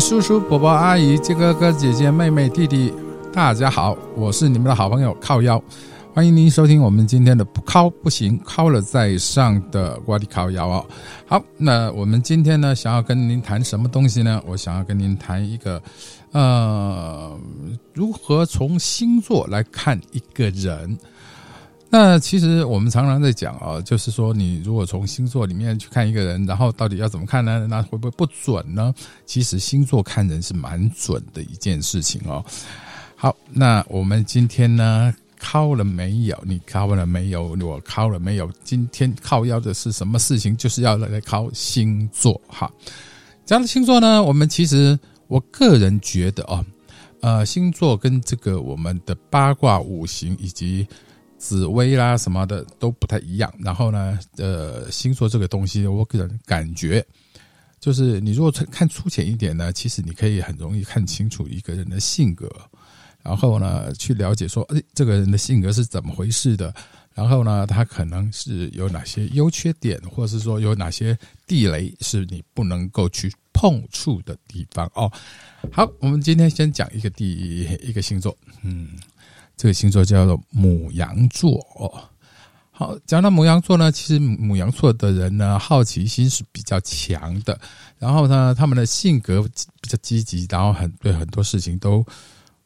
叔叔、伯伯、阿姨、哥哥、姐姐、妹妹、弟弟，大家好，我是你们的好朋友靠腰，欢迎您收听我们今天的不靠不行，靠了再上的瓜地靠腰哦。好，那我们今天呢，想要跟您谈什么东西呢？我想要跟您谈一个，呃，如何从星座来看一个人。那其实我们常常在讲啊，就是说你如果从星座里面去看一个人，然后到底要怎么看呢？那会不会不准呢？其实星座看人是蛮准的一件事情哦。好，那我们今天呢，靠了没有？你靠了没有？我靠了没有？今天靠要的是什么事情？就是要来靠星座哈。这样的星座呢，我们其实我个人觉得哦，呃，星座跟这个我们的八卦五行以及紫薇啦什么的都不太一样，然后呢，呃，星座这个东西，我个人感觉，就是你如果看粗浅一点呢，其实你可以很容易看清楚一个人的性格，然后呢，去了解说，哎，这个人的性格是怎么回事的，然后呢，他可能是有哪些优缺点，或者是说有哪些地雷是你不能够去碰触的地方哦。好，我们今天先讲一个第一个星座，嗯。这个星座叫做母羊座哦。好，讲到母羊座呢，其实母羊座的人呢，好奇心是比较强的。然后呢，他们的性格比较积极，然后很对很多事情都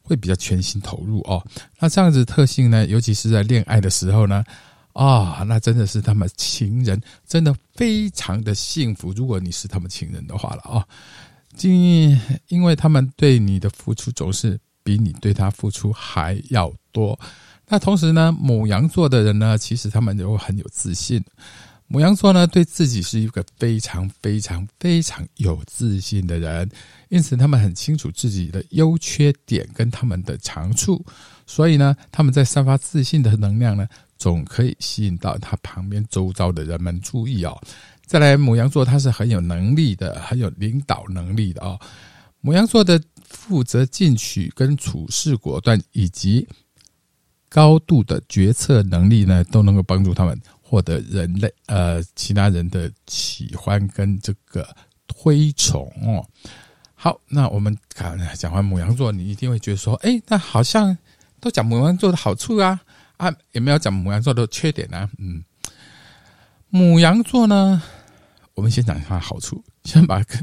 会比较全心投入哦。那这样子特性呢，尤其是在恋爱的时候呢，啊，那真的是他们情人真的非常的幸福。如果你是他们情人的话了啊，因因为他们对你的付出总是。比你对他付出还要多。那同时呢，母羊座的人呢，其实他们又很有自信。母羊座呢，对自己是一个非常非常非常有自信的人，因此他们很清楚自己的优缺点跟他们的长处，所以呢，他们在散发自信的能量呢，总可以吸引到他旁边周遭的人们注意哦。再来，母羊座他是很有能力的，很有领导能力的哦。母羊座的。负责进取、跟处事果断以及高度的决策能力呢，都能够帮助他们获得人类呃其他人的喜欢跟这个推崇哦。好，那我们看讲完母羊座，你一定会觉得说，哎，那好像都讲母羊座的好处啊啊，有没有讲母羊座的缺点呢？嗯，母羊座呢，我们先讲一下好处。先把各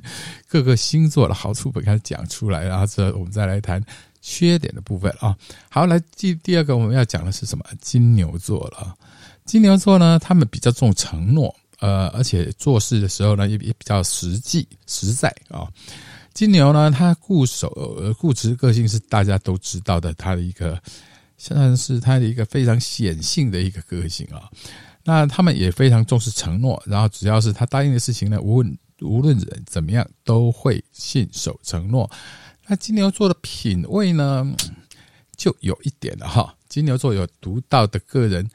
各个星座的好处给它讲出来，然后之后我们再来谈缺点的部分啊。好，来第第二个我们要讲的是什么？金牛座了。金牛座呢，他们比较重承诺，呃，而且做事的时候呢，也也比较实际实在啊。金牛呢，他固守固执个性是大家都知道的，他的一个算是他的一个非常显性的一个个性啊。那他们也非常重视承诺，然后只要是他答应的事情呢，无论无论人怎么样，都会信守承诺。那金牛座的品味呢，就有一点了哈。金牛座有独到的个人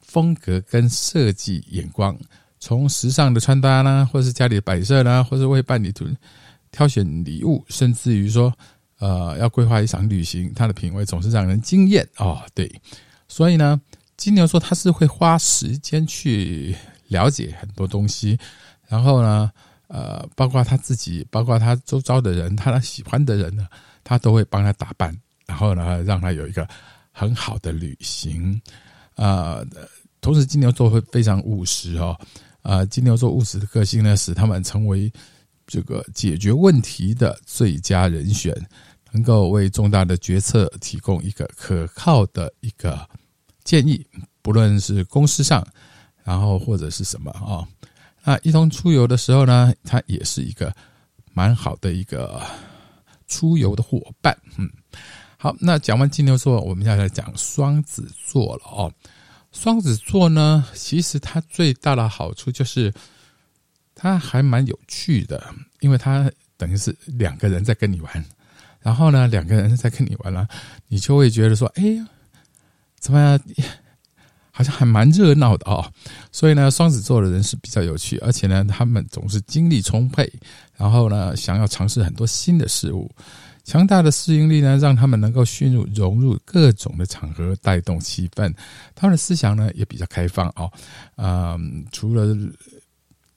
风格跟设计眼光，从时尚的穿搭呢，或是家里的摆设呢，或是为伴侣挑选礼物，甚至于说，呃，要规划一场旅行，他的品味总是让人惊艳哦。对，所以呢，金牛座他是会花时间去了解很多东西，然后呢。呃，包括他自己，包括他周遭的人，他喜欢的人呢，他都会帮他打扮，然后呢，让他有一个很好的旅行。呃，同时金牛座会非常务实哦。呃，金牛座务实的个性呢，使他们成为这个解决问题的最佳人选，能够为重大的决策提供一个可靠的一个建议，不论是公司上，然后或者是什么啊。那一同出游的时候呢，他也是一个蛮好的一个出游的伙伴。嗯，好，那讲完金牛座，我们要来讲双子座了哦。双子座呢，其实它最大的好处就是它还蛮有趣的，因为它等于是两个人在跟你玩，然后呢，两个人在跟你玩了，你就会觉得说，哎，怎么样？好像还蛮热闹的哦，所以呢，双子座的人是比较有趣，而且呢，他们总是精力充沛，然后呢，想要尝试很多新的事物，强大的适应力呢，让他们能够迅速融入各种的场合，带动气氛。他们的思想呢，也比较开放哦。嗯，除了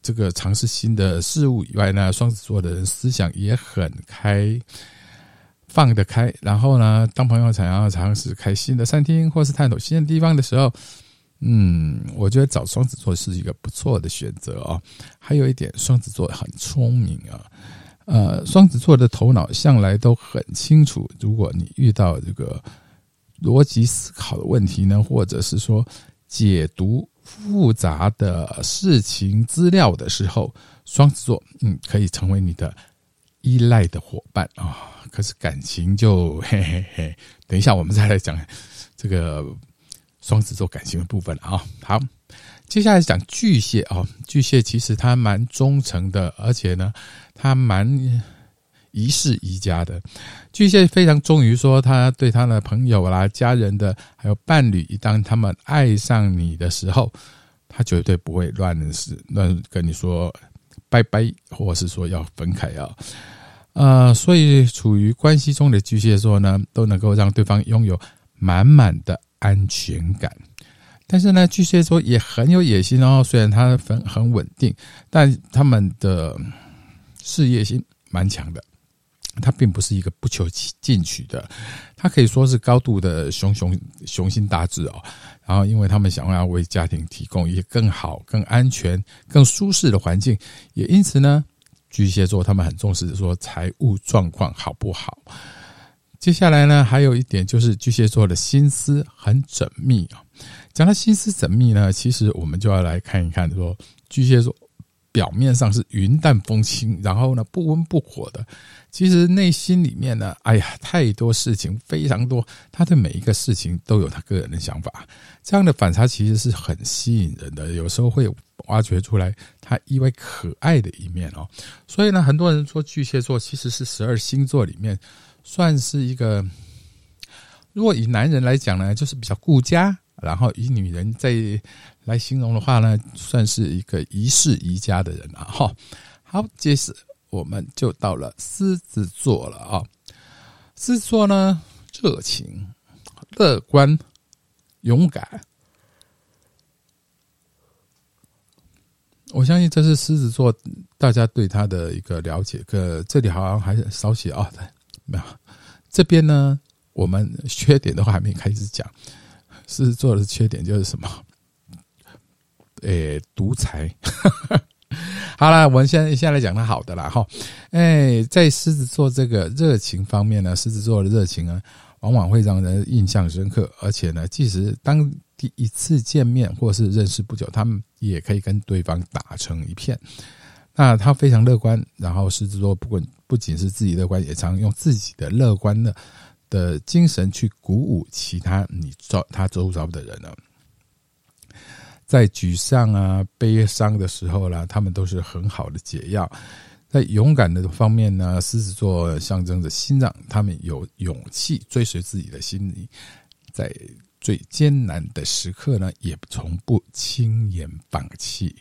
这个尝试新的事物以外呢，双子座的人思想也很开放得开。然后呢，当朋友想要尝试开新的餐厅或是探索新的地方的时候，嗯，我觉得找双子座是一个不错的选择哦。还有一点，双子座很聪明啊。呃，双子座的头脑向来都很清楚。如果你遇到这个逻辑思考的问题呢，或者是说解读复杂的事情资料的时候，双子座嗯可以成为你的依赖的伙伴啊。可是感情就嘿嘿嘿，等一下我们再来讲这个双子座感情的部分啊。好。接下来讲巨蟹哦，巨蟹其实他蛮忠诚的，而且呢，他蛮一世一家的。巨蟹非常忠于说，他对他的朋友啦、家人的还有伴侣，一旦他们爱上你的时候，他绝对不会乱是乱跟你说拜拜，或是说要分开啊。呃，所以处于关系中的巨蟹座呢，都能够让对方拥有满满的安全感。但是呢，巨蟹座也很有野心哦。虽然他很很稳定，但他们的事业心蛮强的。他并不是一个不求进取的，他可以说是高度的雄雄雄心大志哦。然后，因为他们想要为家庭提供一个更好、更安全、更舒适的环境，也因此呢，巨蟹座他们很重视说财务状况好不好。接下来呢，还有一点就是巨蟹座的心思很缜密啊。讲到心思缜密呢，其实我们就要来看一看，说巨蟹座表面上是云淡风轻，然后呢不温不火的，其实内心里面呢，哎呀，太多事情非常多，他对每一个事情都有他个人的想法，这样的反差其实是很吸引人的，有时候会挖掘出来他意外可爱的一面哦。所以呢，很多人说巨蟹座其实是十二星座里面算是一个，如果以男人来讲呢，就是比较顾家。然后以女人再来形容的话呢，算是一个一世宜家的人啊。哈，好，接着我们就到了狮子座了啊。狮子座呢，热情、乐观、勇敢。我相信这是狮子座大家对他的一个了解。可这里好像还是少写啊，没有。这边呢，我们缺点的话还没开始讲。狮子座的缺点就是什么？诶，独裁。好了，我们先先来讲它好的啦，哈。哎，在狮子座这个热情方面呢，狮子座的热情啊，往往会让人印象深刻。而且呢，即使当第一次见面或是认识不久，他们也可以跟对方打成一片。那他非常乐观，然后狮子座不管不仅是自己乐观，也常用自己的乐观的。的精神去鼓舞其他你周他周遭的人呢，在沮丧啊、悲伤的时候啦，他们都是很好的解药。在勇敢的方面呢，狮子座象征着心脏，他们有勇气追随自己的心灵，在最艰难的时刻呢，也从不轻言放弃。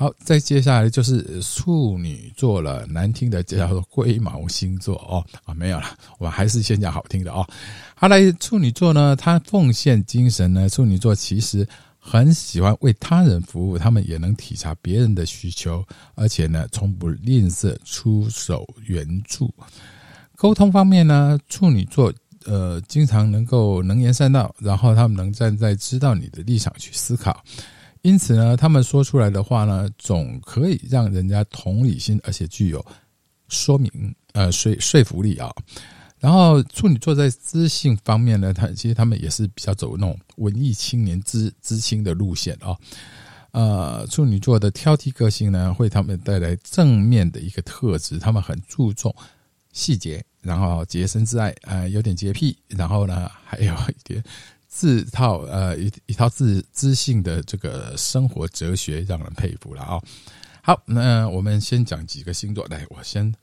好，再接下来就是处女座了，难听的叫做龟毛星座哦啊，没有了，我们还是先讲好听的哦。好来，处女座呢，他奉献精神呢，处女座其实很喜欢为他人服务，他们也能体察别人的需求，而且呢，从不吝啬出手援助。沟通方面呢，处女座呃，经常能够能言善道，然后他们能站在知道你的立场去思考。因此呢，他们说出来的话呢，总可以让人家同理心，而且具有说明呃说说服力啊。然后处女座在知性方面呢，他其实他们也是比较走那种文艺青年知知青的路线啊。呃，处女座的挑剔个性呢，会他们带来正面的一个特质，他们很注重细节，然后洁身自爱，呃，有点洁癖，然后呢，还有一点。自套呃一一套自自信的这个生活哲学，让人佩服了啊！好，那我们先讲几个星座。来，我先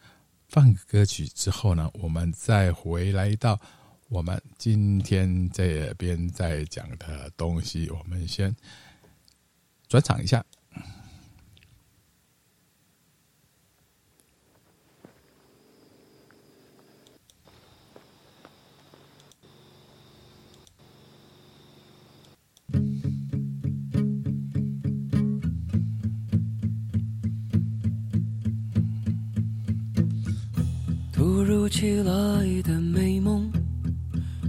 放个歌曲之后呢，我们再回来到我们今天这边在讲的东西。我们先转场一下。突如其来的美梦，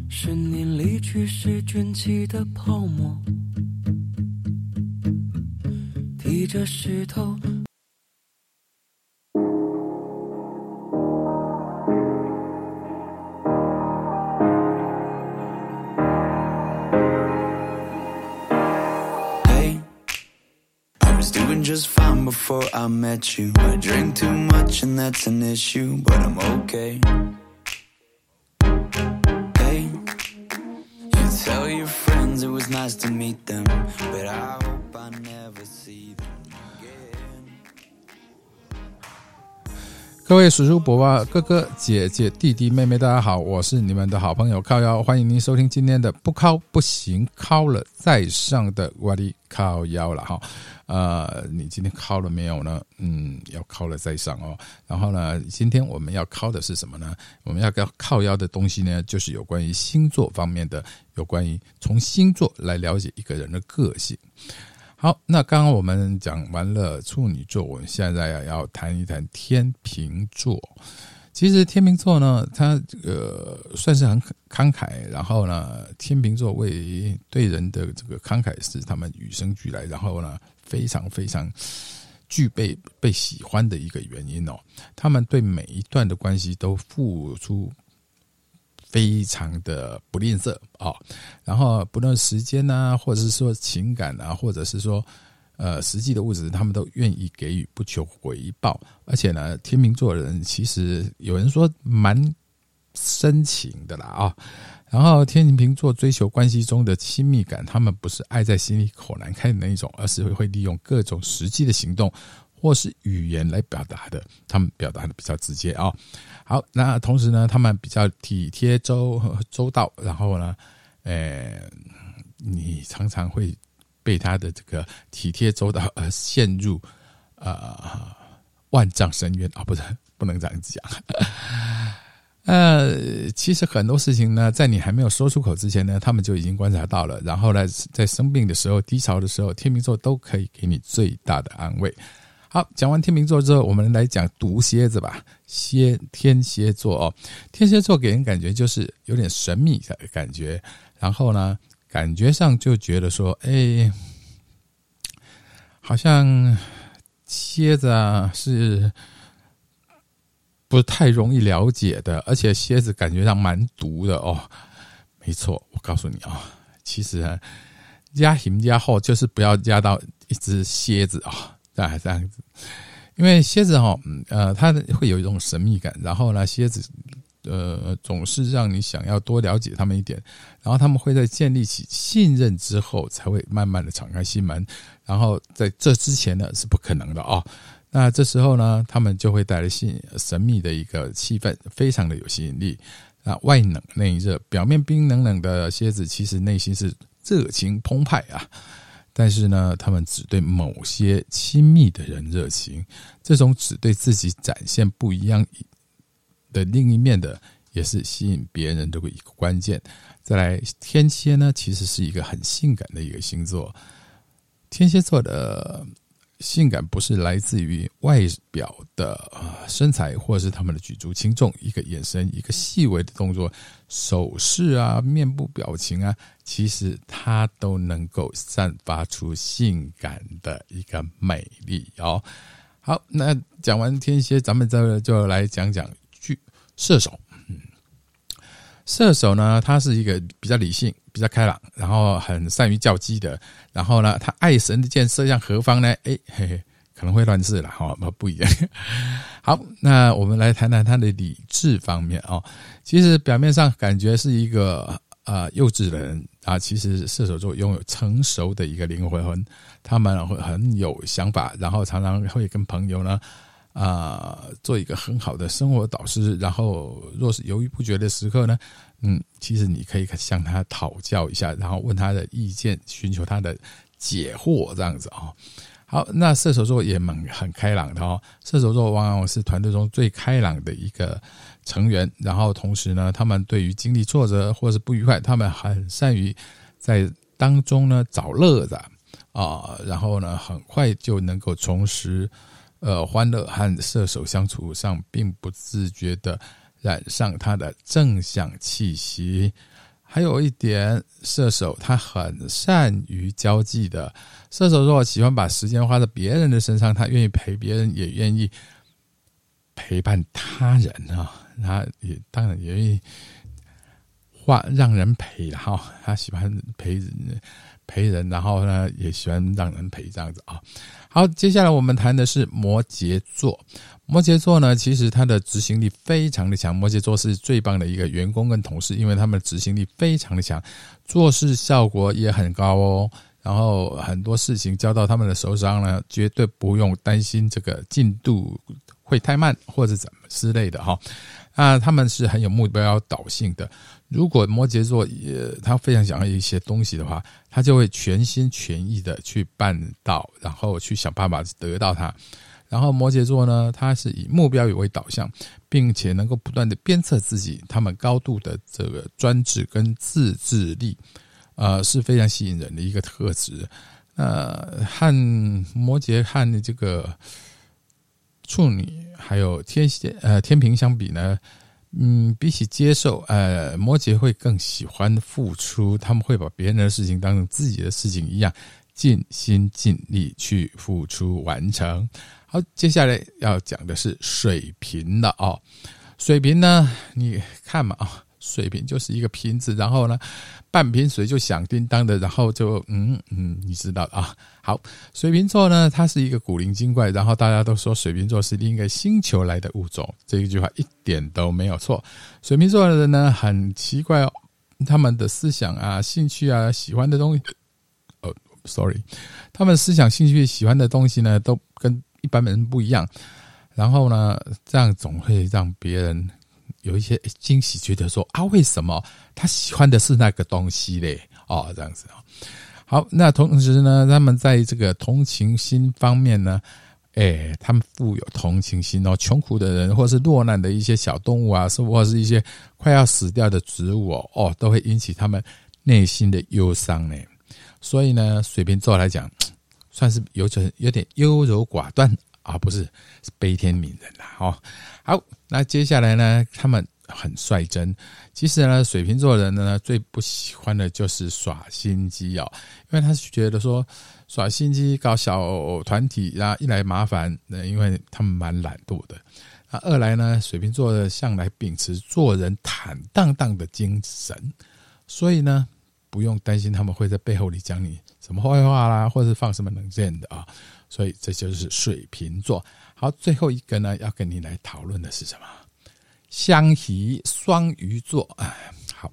是你离去时卷起的泡沫，提着石头。Before I met you. I drink too much and that's an issue, but I'm okay. Hey, you tell your friends it was nice to meet them, but I hope I never see them 各位叔叔、伯伯、哥哥、姐姐、弟弟、妹妹，大家好，我是你们的好朋友靠腰，欢迎您收听今天的不靠不行，靠了再上的我的靠腰了哈。呃，你今天靠了没有呢？嗯，要靠了再上哦。然后呢，今天我们要靠的是什么呢？我们要靠靠腰的东西呢，就是有关于星座方面的，有关于从星座来了解一个人的个性。好，那刚刚我们讲完了处女座，我们现在要谈一谈天秤座。其实天秤座呢，它呃算是很慷慨，然后呢，天秤座为对人的这个慷慨是他们与生俱来，然后呢，非常非常具备被喜欢的一个原因哦。他们对每一段的关系都付出非常的不吝啬啊、然后不论时间呐、或者是说情感啊，或者是说呃实际的物质，他们都愿意给予，不求回报。而且呢，天秤座人其实有人说蛮深情的啦啊、然后天秤座追求关系中的亲密感，他们不是爱在心里口难开的那一种，而是会利用各种实际的行动或是语言来表达的。他们表达的比较直接啊、好，那同时呢，他们比较体贴周周到，然后呢，呃，你常常会被他的这个体贴周到而陷入呃万丈深渊啊，不是 不能这样子讲。呃，其实很多事情呢，在你还没有说出口之前呢，他们就已经观察到了。然后呢，在生病的时候、低潮的时候，天秤座都可以给你最大的安慰。好，讲完天秤座之后，我们来讲毒蝎子吧。蝎天蝎座哦，天蝎座给人感觉就是有点神秘的感觉，然后呢，感觉上就觉得说，哎，好像蝎子啊是不太容易了解的，而且蝎子感觉上蛮毒的哦。没错，我告诉你啊、其实啊，压 hình 压后就是不要压到一只蝎子啊、这样这样子，因为蝎子哈、嗯呃，它会有一种神秘感，然后呢，蝎子呃总是让你想要多了解他们一点，然后他们会在建立起信任之后，才会慢慢的敞开心门，然后在这之前呢是不可能的哦。那这时候呢，他们就会带来吸神秘的一个气氛，非常的有吸引力。那外冷内热，表面冰冷冷的蝎子，其实内心是热情澎湃啊。但是呢，他们只对某些亲密的人热情，这种只对自己展现不一样的另一面的，也是吸引别人的一个关键。再来，天蝎呢，其实是一个很性感的一个星座。天蝎座的性感不是来自于外表的身材，或者是他们的举足轻重，一个眼神，一个细微的动作、手势啊、面部表情啊，其实它都能够散发出性感的一个美丽哦。好，那讲完天蝎，咱们这就来讲讲巨射手。射手呢，他是一个比较理性、比较开朗，然后很善于较机的。然后呢，他爱神的箭射向何方呢？哎，嘿嘿，可能会乱字了哈，不不一样。好，那我们来谈谈他的理智方面啊。其实表面上感觉是一个呃幼稚的人啊，其实射手座拥有成熟的一个灵魂，他们会很有想法，然后常常会跟朋友呢。啊、做一个很好的生活导师，然后若是犹豫不决的时刻呢，嗯，其实你可以向他讨教一下，然后问他的意见，寻求他的解惑，这样子啊、好，那射手座也蛮很开朗的哦。射手座往往是团队中最开朗的一个成员，然后同时呢，他们对于经历挫折或是不愉快，他们很善于在当中呢找乐子啊、然后呢，很快就能够重拾。呃，欢乐和射手相处上，并不自觉的染上他的正向气息。还有一点，射手他很善于交际的。射手如果喜欢把时间花在别人的身上，他愿意陪别人，也愿意陪伴他人啊。他也当然也愿意话让人陪哈。他喜欢陪陪人，然后呢也喜欢让人陪这样子啊。好，接下来我们谈的是摩羯座。摩羯座呢，其实他的执行力非常的强。摩羯座是最棒的一个员工跟同事，因为他们执行力非常的强，做事效果也很高哦。然后很多事情交到他们的手上呢，绝对不用担心这个进度会太慢或者怎么之类的哈。啊，他们是很有目标导性的。如果摩羯座也他非常想要一些东西的话，他就会全心全意的去办到，然后去想办法得到它。然后摩羯座呢，他是以目标为导向，并且能够不断的鞭策自己，他们高度的这个专制跟自制力，呃，是非常吸引人的一个特质。呃，和摩羯和这个处女还有天蝎呃天平相比呢，嗯，比起接受，呃，摩羯会更喜欢付出，他们会把别人的事情当成自己的事情一样，尽心尽力去付出完成。好，接下来要讲的是水瓶的哦。水瓶呢，你看嘛啊，水瓶就是一个瓶子，然后呢，半瓶水就响叮当的，然后就嗯嗯，你知道啊。好，水瓶座呢，它是一个古灵精怪，然后大家都说水瓶座是另一个星球来的物种，这一句话一点都没有错。水瓶座的人呢，很奇怪哦，他们的思想啊、兴趣啊、喜欢的东西，哦，sorry，他们思想、兴趣、喜欢的东西呢，都跟一般人不一样，然后呢，这样总会让别人有一些惊喜，觉得说啊，为什么他喜欢的是那个东西嘞？哦，这样子啊。好，那同时呢，他们在这个同情心方面呢，哎，他们富有同情心哦，穷苦的人或是落难的一些小动物啊，是或是一些快要死掉的植物哦，哦，都会引起他们内心的忧伤呢。所以呢，水瓶座来讲。算是有点有点优柔寡断啊，不是是悲天悯人啦。哦，好，那接下来呢，他们很率真。其实呢，水瓶座人呢最不喜欢的就是耍心机哦，因为他是觉得说耍心机搞小团体，然后一来麻烦，那因为他们蛮懒惰的；那，二来呢，水瓶座的向来秉持做人坦荡荡的精神，所以呢，不用担心他们会在背后里讲你。什么坏话啦，或者是放什么冷箭的啊？所以这就是水瓶座。好，最后一个呢，要跟你来讨论的是什么？相宜双鱼座啊。好，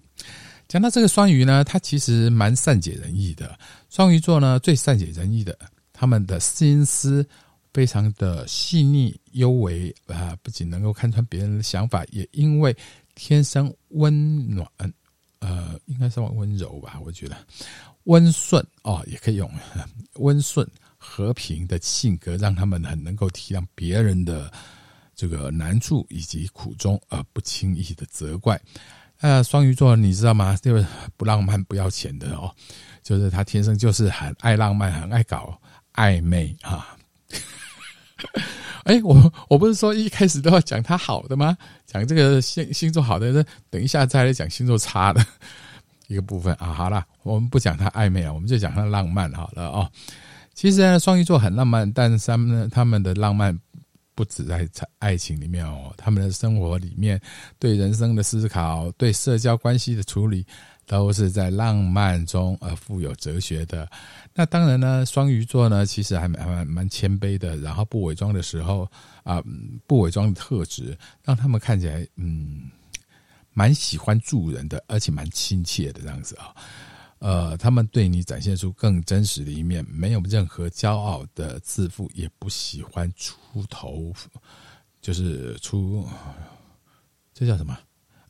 讲到这个双鱼呢，他其实蛮善解人意的。双鱼座呢，最善解人意的，他们的心思非常的细腻幽微啊，不仅能够看穿别人的想法，也因为天生温暖，呃，应该是温柔吧，我觉得。温顺哦，也可以用 温顺和平的性格，让他们很能够体谅别人的这个难处以及苦衷，而不轻易的责怪。呃，双鱼座你知道吗？这个不浪漫不要钱的哦，就是他天生就是很爱浪漫，很爱搞暧昧啊。哎，我我不是说一开始都要讲他好的吗？讲这个星星座好的，那等一下再来讲星座差的。一个部分啊，好了，我们不讲他暧昧了，我们就讲他浪漫好了哦。其实呢，双鱼座很浪漫，但是他们呢他们的浪漫不止在爱情里面哦，他们的生活里面对人生的思考、对社交关系的处理，都是在浪漫中而富有哲学的。那当然呢，双鱼座呢，其实还蛮蛮谦卑的，然后不伪装的时候啊，不伪装的特质，让他们看起来嗯。蛮喜欢助人的，而且蛮亲切的这样子啊，呃，他们对你展现出更真实的一面，没有任何骄傲的自负，也不喜欢出头，就是出，这叫什么？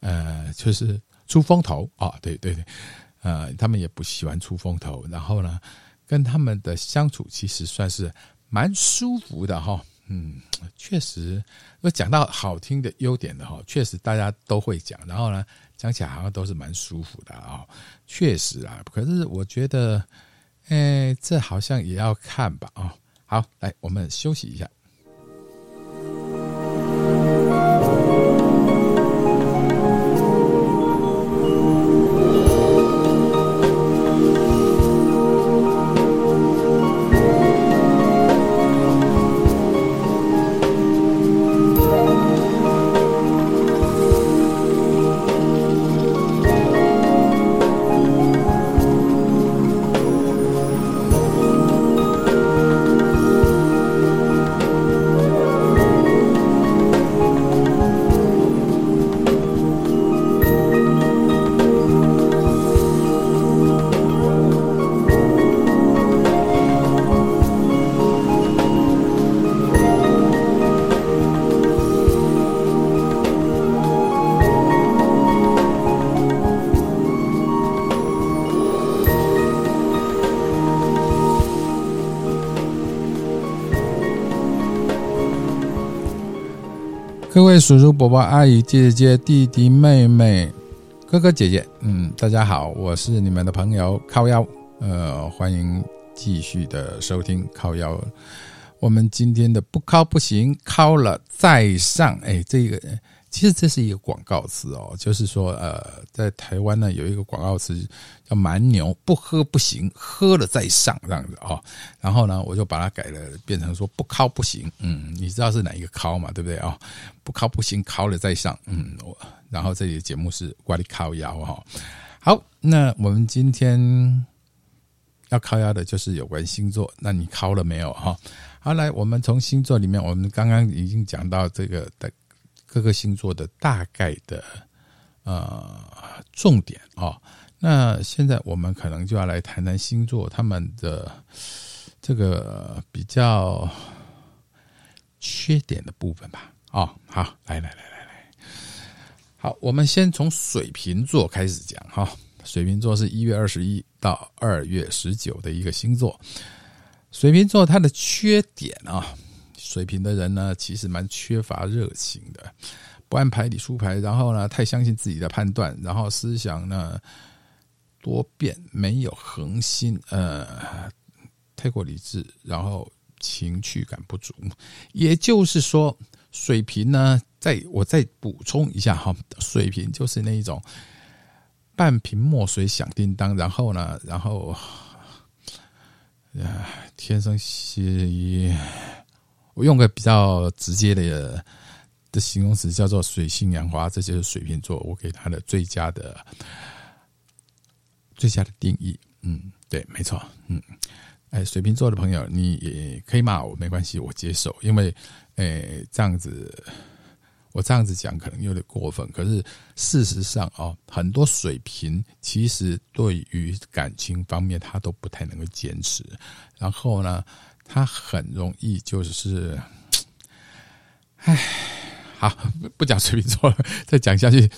呃，就是出风头啊，对对对，呃，他们也不喜欢出风头，然后呢，跟他们的相处其实算是蛮舒服的哈。嗯，确实，要讲到好听的优点的哈，确实大家都会讲，然后呢，讲起来好像都是蛮舒服的啊，确实啊。可是我觉得，哎，这好像也要看吧啊。好，来，我们休息一下。各位叔叔、伯伯、阿姨、姐姐、弟弟、妹妹、哥哥、姐姐，嗯，大家好，我是你们的朋友靠腰，呃，欢迎继续的收听靠腰。我们今天的不靠不行，靠了再上，哎，这个其实这是一个广告词哦，就是说，呃，在台湾呢有一个广告词叫蛮牛，不喝不行，喝了再上这样子哦。然后呢，我就把它改了，变成说不靠不行，嗯，你知道是哪一个靠嘛？对不对啊？不靠不行，靠了再上，嗯，我然后这里的节目是瓜里靠腰哈。好，那我们今天要靠腰的就是有关星座，那你靠了没有哈？好，来，我们从星座里面，我们刚刚已经讲到这个的各个星座的大概的呃重点啊。那现在我们可能就要来谈谈星座他们的这个比较缺点的部分吧。哦，好，来来来来来，好，我们先从水瓶座开始讲哈。水瓶座是一月二十一到二月十九的一个星座。水瓶座它的缺点啊，水瓶的人呢，其实蛮缺乏热情的，不按牌理出牌，然后呢，太相信自己的判断，然后思想呢多变，没有恒心，呃，太过理智，然后情趣感不足。也就是说，水瓶呢，在我再补充一下哈，水瓶就是那一种半瓶墨水响叮当，然后呢，然后。啊，天生是，我用个比较直接的的形容词叫做水性杨花，这就是水瓶座，我给他的最佳的最佳的定义。嗯，对，没错。嗯，哎，水瓶座的朋友，你也可以骂我，没关系，我接受，因为，哎，这样子。我这样子讲可能有点过分，可是事实上哦，很多水平其实对于感情方面他都不太能够坚持，然后呢，他很容易就是，唉，好，不讲水瓶座了，再讲下去，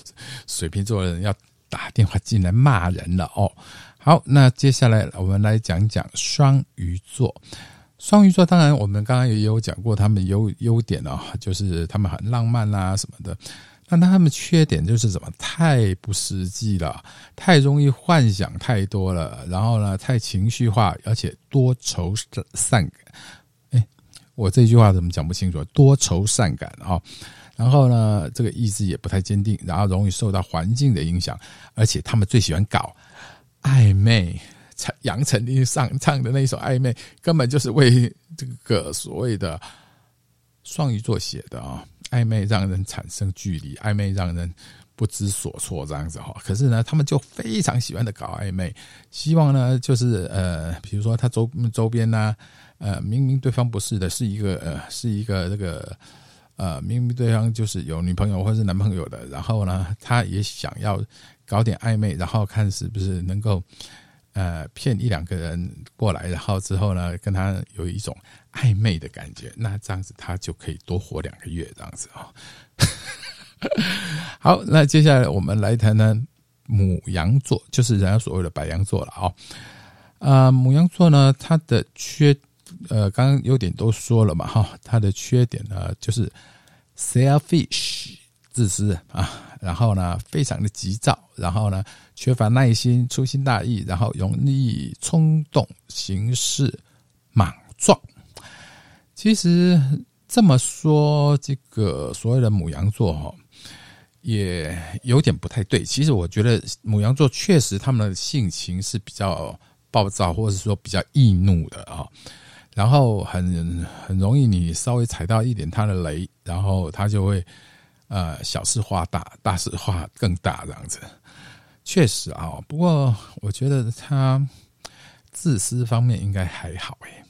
水瓶座的人要打电话进来骂人了哦。好，那接下来我们来讲讲双鱼座。双鱼座当然，我们刚刚也有讲过，他们优优点啊，就是他们很浪漫啊什么的。那他们缺点就是什么？太不实际了，太容易幻想太多了，然后呢，太情绪化，而且多愁善感。哎，我这句话怎么讲不清楚？多愁善感啊，然后呢，这个意志也不太坚定，然后容易受到环境的影响，而且他们最喜欢搞暧昧。杨丞琳上唱的那一首《暧昧》，根本就是为这个所谓的双鱼座写的啊！暧昧让人产生距离，暧昧让人不知所措，这样子哈。可是呢，他们就非常喜欢的搞暧昧，希望呢，就是呃，比如说他周周边呢，呃，明明对方不是的，是一个呃，是一个这个呃，明明对方就是有女朋友或是男朋友的，然后呢，他也想要搞点暧昧，然后看是不是能够。呃，骗一两个人过来，然后之后呢，跟他有一种暧昧的感觉，那这样子他就可以多活两个月，这样子啊。好，那接下来我们来谈谈母羊座，就是人家所谓的白羊座了啊。啊，母羊座呢，它的缺，呃，刚刚优点都说了嘛，哈，它的缺点呢就是 selfish，自私啊。然后呢，非常的急躁，然后呢，缺乏耐心，粗心大意，然后容易冲动行事，莽撞。其实这么说，这个所谓的母羊座哈，也有点不太对。其实我觉得母羊座确实他们的性情是比较暴躁，或者是说比较易怒的啊。然后很很容易，你稍微踩到一点他的雷，然后他就会。呃，小事化大，大事化更大，这样子，确实啊。不过我觉得他自私方面应该还好诶，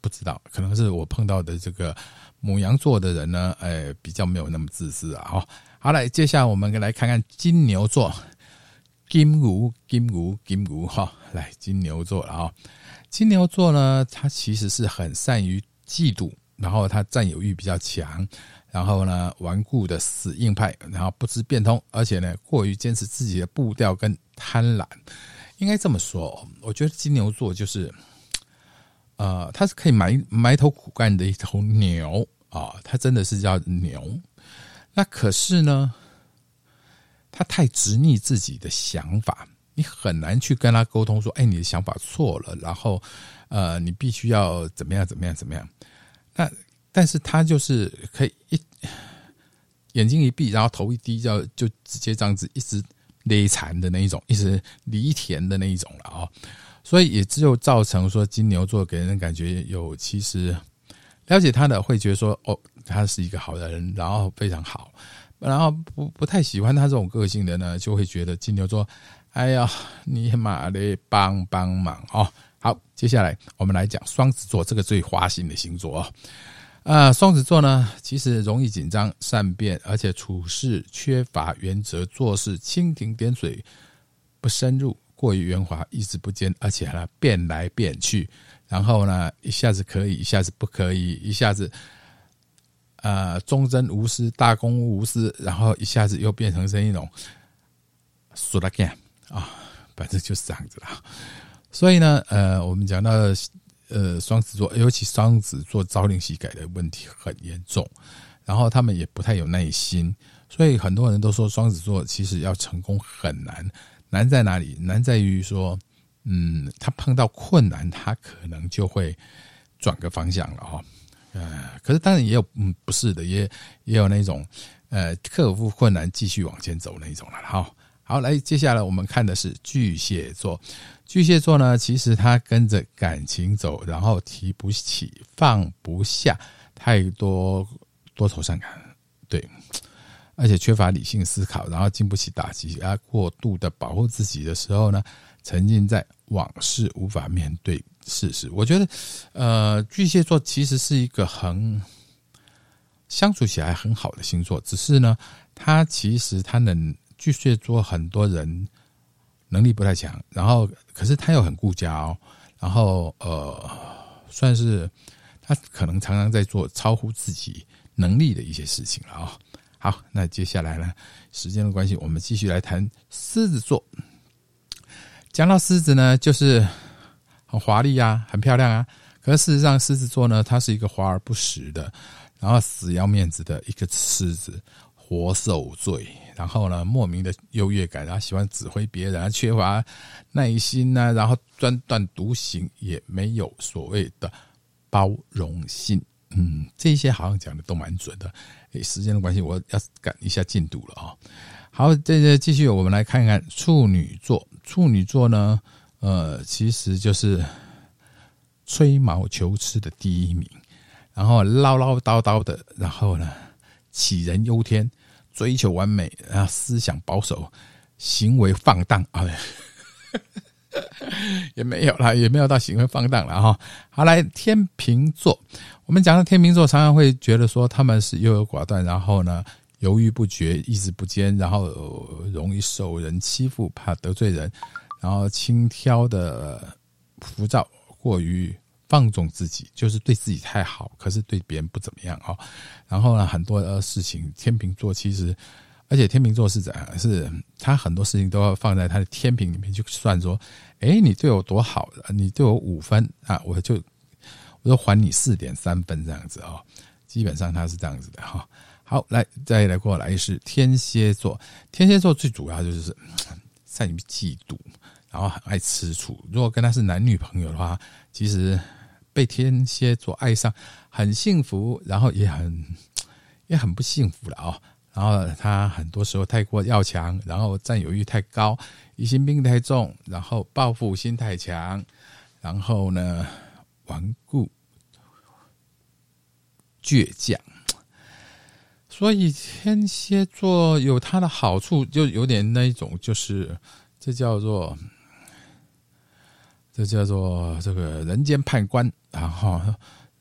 不知道，可能是我碰到的这个母羊座的人呢，哎，比较没有那么自私啊。好，好来，接下来我们来看看金牛座，金牛，金牛，金牛，哈，来金牛座了啊。金牛座呢，他其实是很善于嫉妒，然后他占有欲比较强。然后呢，顽固的死硬派，然后不知变通，而且呢，过于坚持自己的步调跟贪婪，应该这么说。我觉得金牛座就是，呃，他是可以埋埋头苦干的一头牛啊，他真的是叫牛。那可是呢，他太执拗自己的想法，你很难去跟他沟通说：“哎，你的想法错了。”然后，呃，你必须要怎么样怎么样怎么样。那但是他就是可以一眼睛一闭，然后头一低，就就直接这样子一直勒残的那一种，一直犁田的那一种了啊。所以也只有造成说金牛座给人感觉有其实了解他的会觉得说哦，他是一个好人，然后非常好，然后不不太喜欢他这种个性的呢，就会觉得金牛座，哎呀，你妈的帮帮忙哦。好，接下来我们来讲双子座这个最花心的星座哦。啊，双子座呢，其实容易紧张、善变，而且处事缺乏原则，做事蜻蜓点水，不深入，过于圆滑，意志不坚，而且呢变来变去，然后呢一下子可以，一下子不可以，一下子呃忠贞无私、大公无私，然后一下子又变成这一种说了干啊，反正就是这样子啦。所以呢，呃，我们讲到。呃，双子座，尤其双子座朝令夕改的问题很严重，然后他们也不太有耐心，所以很多人都说双子座其实要成功很难，难在哪里？难在于说，嗯，他碰到困难，他可能就会转个方向了哈。呃，可是当然也有，嗯，不是的，也也有那种，呃，克服困难继续往前走那种了哈。好，来，接下来我们看的是巨蟹座。巨蟹座呢，其实他跟着感情走，然后提不起放不下，太多多愁善感，对，而且缺乏理性思考，然后经不起打击，而过度的保护自己的时候呢，沉浸在往事，无法面对事实。我觉得，呃，巨蟹座其实是一个很相处起来很好的星座，只是呢，他其实他能。巨蟹座很多人能力不太强，然后可是他又很顾家哦，然后呃，算是他可能常常在做超乎自己能力的一些事情了啊。好，那接下来呢，时间的关系，我们继续来谈狮子座。讲到狮子呢，就是很华丽啊，很漂亮啊。可是事实上，狮子座呢，它是一个华而不实的，然后死要面子的一个狮子。活受罪，然后呢，莫名的优越感，然后喜欢指挥别人，缺乏耐心呢，然后专断独行，也没有所谓的包容性。嗯，这些好像讲的都蛮准的。诶，时间的关系，我要赶一下进度了啊。好，这这继续，我们来看看处女座。处女座呢，呃，其实就是吹毛求疵的第一名，然后唠唠叨叨的，然后呢，杞人忧天。追求完美，然后思想保守，行为放荡啊，也没有啦，也没有到行为放荡了哈。好，来天秤座，我们讲的天秤座，常常会觉得说他们是优柔寡断，然后呢犹豫不决，意志不坚，然后容易受人欺负，怕得罪人，然后轻佻的浮躁，过于。放纵自己就是对自己太好，可是对别人不怎么样啊。然后呢，很多的事情，天秤座其实，而且天秤座是怎样？是他很多事情都要放在他的天平里面去算，说，哎，你对我多好，你对我五分啊，我就我就还你四点三分这样子哦。基本上他是这样子的哈。好，来再来过来是天蝎座，天蝎座最主要就是善于嫉妒，然后很爱吃醋。如果跟他是男女朋友的话，其实。被天蝎座爱上，很幸福，然后也很也很不幸福了哦。然后他很多时候太过要强，然后占有欲太高，疑心病太重，然后报复心太强，然后呢顽固倔强。所以天蝎座有它的好处，就有点那一种，就是这叫做。这叫做这个人间判官，然后，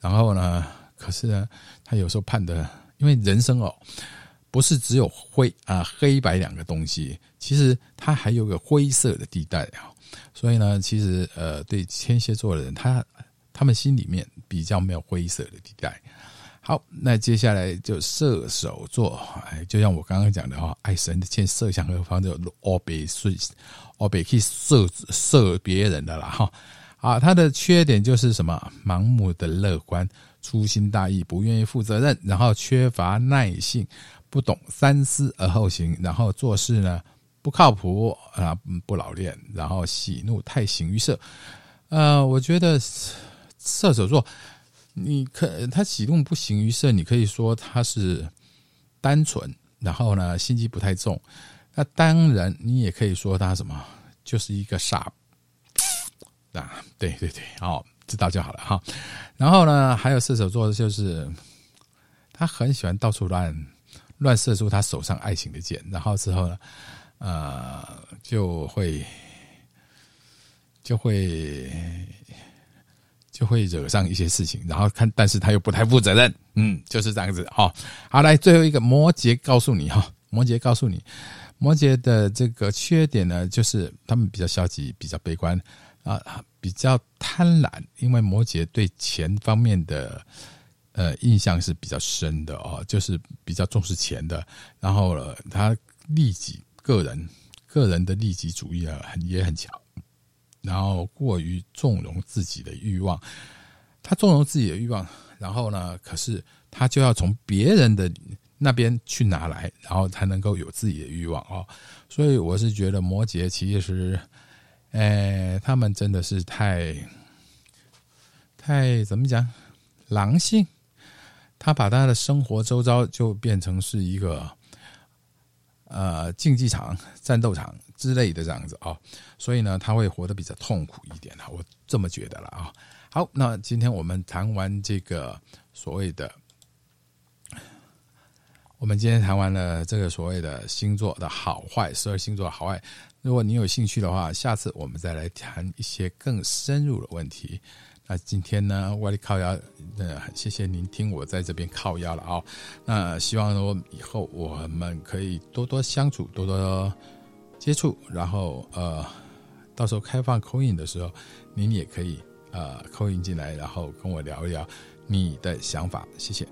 然后呢？可是呢，他有时候判的，因为人生哦，不是只有灰啊黑白两个东西，其实它还有个灰色的地带啊。所以呢，其实呃，对天蝎座的人，他他们心里面比较没有灰色的地带。好，那接下来就射手座，哎，就像我刚刚讲的哈，爱神的射向何方就哦北睡，哦北去射射别人的啦哈。啊，他的缺点就是什么？盲目的乐观、粗心大意、不愿意负责任，然后缺乏耐性、不懂三思而后行，然后做事呢不靠谱啊，不老练，然后喜怒太形于色。呃，我觉得射手座，你可他喜怒不形于色，你可以说他是单纯，然后呢心机不太重。那当然，你也可以说他什么，就是一个傻啊，对对对，哦，知道就好了哈。然后呢，还有射手座，就是他很喜欢到处乱乱射出他手上爱情的箭，然后之后呢，呃，就会就会就会惹上一些事情，然后看，但是他又不太负责任，嗯，就是这样子哈。好，来最后一个摩羯告诉你哈，摩羯告诉你。摩羯的这个缺点呢，就是他们比较消极、比较悲观啊，比较贪婪。因为摩羯对钱方面的呃印象是比较深的哦，就是比较重视钱的。然后呢，他利己个人个人的利己主义啊，很也很强。然后过于纵容自己的欲望，他纵容自己的欲望，然后呢，可是他就要从别人的。那边去拿来，然后才能够有自己的欲望哦。所以我是觉得摩羯其实，哎，他们真的是太太怎么讲，狼性。他把他的生活周遭就变成是一个呃竞技场、战斗场之类的这样子啊。所以呢，他会活得比较痛苦一点啊，我这么觉得了啊。好，那今天我们谈完这个所谓的。我们今天谈完了这个所谓的星座的好坏，十二星座好坏。如果你有兴趣的话，下次我们再来谈一些更深入的问题。那今天呢，外力靠腰，呃，谢谢您听我在这边靠腰了啊。那希望我以后我们可以多多相处，多多接触，然后呃，到时候开放口音的时候，您也可以呃口音进来，然后跟我聊一聊你的想法。谢谢。